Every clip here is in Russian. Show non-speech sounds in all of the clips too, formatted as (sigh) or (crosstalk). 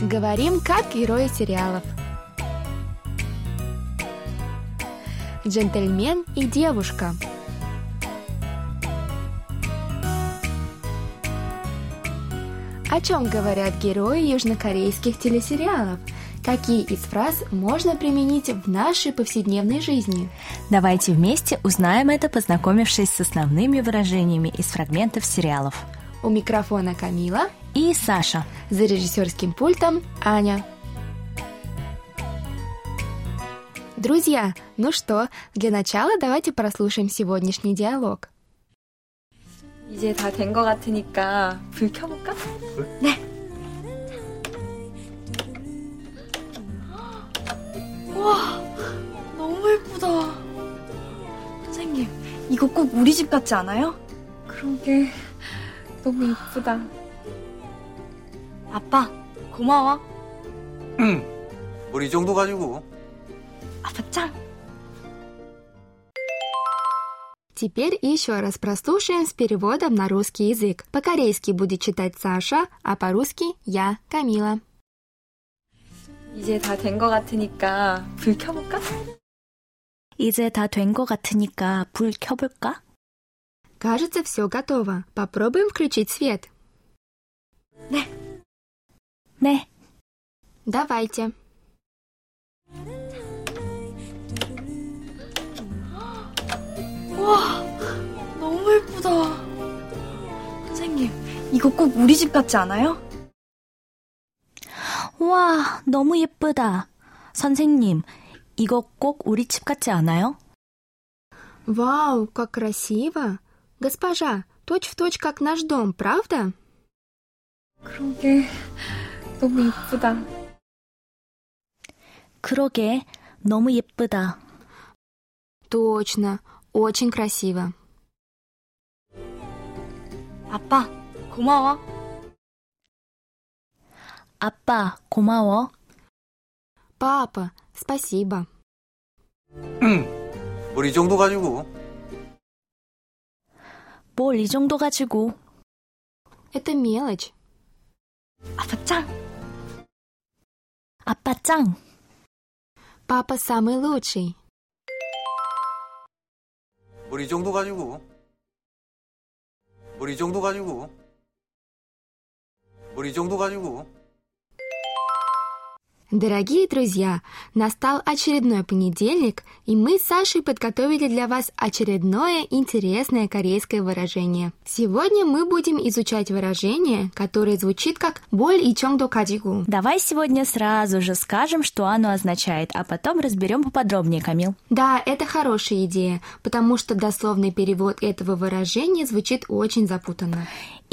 Говорим как герои сериалов. Джентльмен и девушка. О чем говорят герои южнокорейских телесериалов? Какие из фраз можно применить в нашей повседневной жизни? Давайте вместе узнаем это, познакомившись с основными выражениями из фрагментов сериалов. У микрофона Камила и Саша. За режиссерским пультом Аня. Друзья, ну что, для начала давайте прослушаем сегодняшний диалог. 이제 다 된 것 같으니까 불 켜볼까? 네. 와, 너무 예쁘다. 선생님, 이거 꼭 우리 집 같지 않아요? 그러게, 너무 예쁘다. 아빠, 고마워. 응. 우리 이 정도 가지고. 아빠 짱. Теперь еще раз прослушаем с переводом на русский язык. По-корейски будет читать Саша, а по-русски я, Камила. 이제 다 된 것 같으니까 불 켜볼까? 이제 다 된 것 같으니까 불 켜볼까? Кажется, все готово. Попробуем включить свет. 네. 네. Давайте. 와, 너무 예쁘다. 선생님, 이거 꼭 우리 집 같지 않아요? 와, 너무 예쁘다. 선생님, 이거 꼭 우리 집 같지 않아요? Вау, как красиво! Госпожа, точь-в-точь как наш дом, правда? 그러게, 너무 예쁘다. 그러게, 너무 예쁘다. Точно, очень красиво. 아빠, 고마워. 아빠, 고마워. Папа, спасибо. 응. 우리 이 정도 가지고. 뭘 이 정도 가지고. Это мелочь. 아빠 짱. 아빠 짱. Папа самый лучший. 우리 이 정도 가지고. 우리 이 정도 가지고. 우리 이 정도 가지고. Дорогие друзья, настал очередной понедельник, и мы с Сашей подготовили для вас очередное интересное корейское выражение. Сегодня мы будем изучать выражение, которое звучит как «боль и чонгдо кадигу». Давай сегодня сразу же скажем, что оно означает, а потом разберем поподробнее, Камил. Да, это хорошая идея, потому что дословный перевод этого выражения звучит очень запутанно.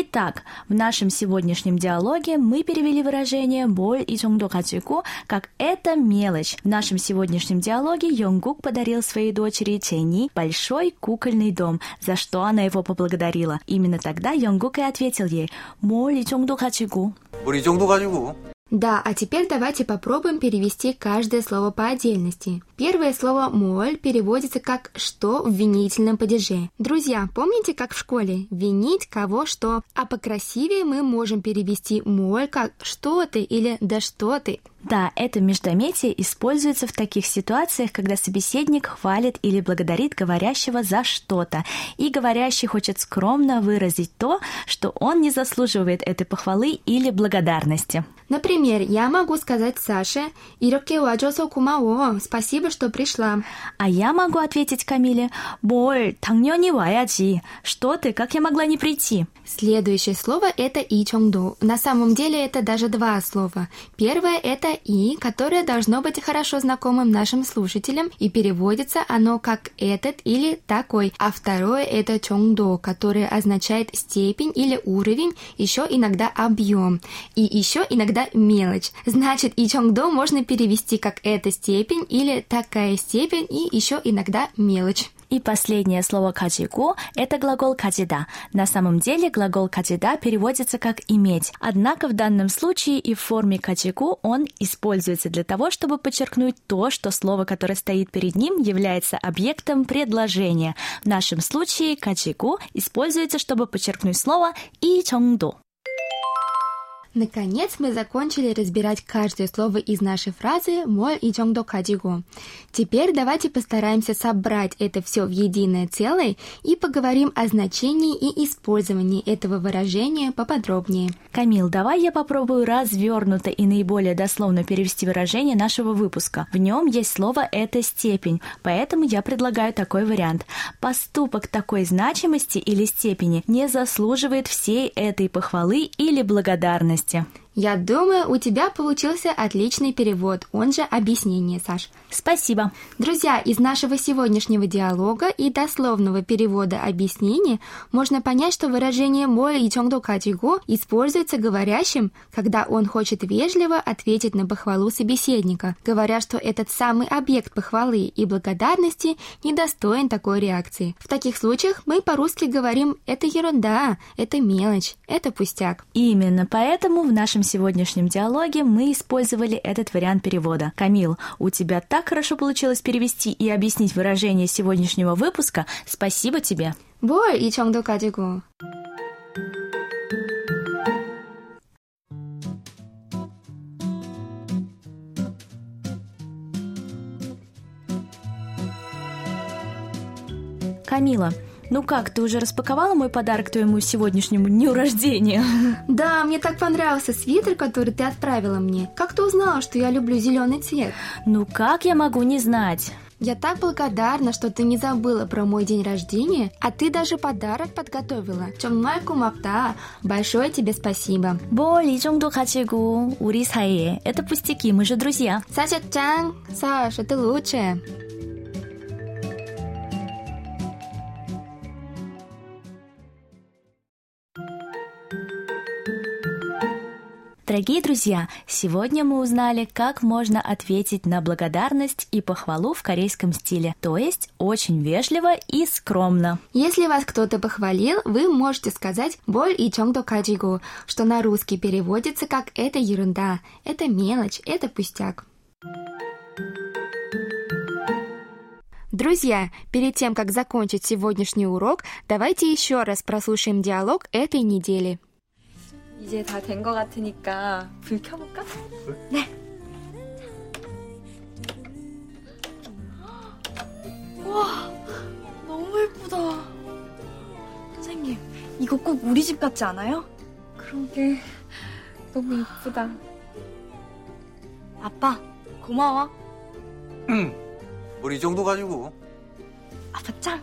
Итак, в нашем сегодняшнем диалоге мы перевели выражение «боль и чонгдо качеку» как «это мелочь». В нашем сегодняшнем диалоге Йонгук подарил своей дочери Ченни большой кукольный дом, за что она его поблагодарила. Именно тогда Йонгук и ответил ей «моль и чонгдо качеку». Да, а теперь давайте попробуем перевести каждое слово по отдельности. Первое слово «моль» переводится как «что» в винительном падеже. Друзья, помните, как в школе? Винить кого что. А покрасивее мы можем перевести «моль» как «что ты» или «да что ты». Да, это междометие используется в таких ситуациях, когда собеседник хвалит или благодарит говорящего за что-то, и говорящий хочет скромно выразить то, что он не заслуживает этой похвалы или благодарности. Например, я могу сказать Саше «이렇게 와줘서 고마워, спасибо, что пришла». А я могу ответить Камиле «뭘, 당연히 와야지, что ты, как я могла не прийти?» Следующее слово это и чонгду. На самом деле это даже два слова. Первое это и, которое должно быть хорошо знакомым нашим слушателям, и переводится оно как этот или такой. А второе это чонгдо, которое означает степень или уровень, еще иногда объем, и еще иногда мелочь. Значит, и чонгдо можно перевести как эта степень или такая степень, и еще иногда мелочь. И последнее слово «каджиго» — это глагол «каджида». На самом деле глагол «каджида» переводится как «иметь». Однако в данном случае и в форме «каджиго» он используется для того, чтобы подчеркнуть то, что слово, которое стоит перед ним, является объектом предложения. В нашем случае «каджиго» используется, чтобы подчеркнуть слово «и 정도». Наконец мы закончили разбирать каждое слово из нашей фразы «моль и чонгдо кадиго». Теперь давайте постараемся собрать это все в единое целое и поговорим о значении и использовании этого выражения поподробнее. Камил, давай я попробую развернуто и наиболее дословно перевести выражение нашего выпуска. В нем есть слово «это степень», поэтому я предлагаю такой вариант. Поступок такой значимости или степени не заслуживает всей этой похвалы или благодарности подкасте. Я думаю, у тебя получился отличный перевод, он же объяснение, Саш. Спасибо. Друзья, из нашего сегодняшнего диалога и дословного перевода объяснения можно понять, что выражение «мой и чонгдо катиго» используется говорящим, когда он хочет вежливо ответить на похвалу собеседника, говоря, что этот самый объект похвалы и благодарности недостоин такой реакции. В таких случаях мы по-русски говорим «это ерунда», «это мелочь», «это пустяк». Именно поэтому в нашем сегодняшнем диалоге мы использовали этот вариант перевода. Камил, у тебя так хорошо получилось перевести и объяснить выражение сегодняшнего выпуска. Спасибо тебе. 뭘 이 정도 가지고. Камила, ну как, ты уже распаковала мой подарок твоему сегодняшнему дню рождения? (laughs) Да, мне так понравился свитер, который ты отправила мне. Как ты узнала, что я люблю зеленый цвет? Ну как я могу не знать? Я так благодарна, что ты не забыла про мой день рождения, а ты даже подарок подготовила. 정말 고맙다. Большое тебе спасибо. 뭘 정도 가지고 우리 사이에 это пустяки, мы же друзья. Саша Чан, Саша, ты лучшая. Дорогие друзья, сегодня мы узнали, как можно ответить на благодарность и похвалу в корейском стиле, то есть очень вежливо и скромно. Если вас кто-то похвалил, вы можете сказать «боль и чонгдо каджигу», что на русский переводится как «это ерунда», «это мелочь», «это пустяк». Друзья, перед тем, как закончить сегодняшний урок, давайте еще раз прослушаем диалог этой недели. 이제 다 된 것 같으니까 불 켜볼까? 네. 와, 너무 예쁘다. 선생님, 이거 꼭 우리 집 같지 않아요? 그러게, 너무 예쁘다. 아빠, 고마워. 응. 우리 이 정도 가지고. 아빠 짱.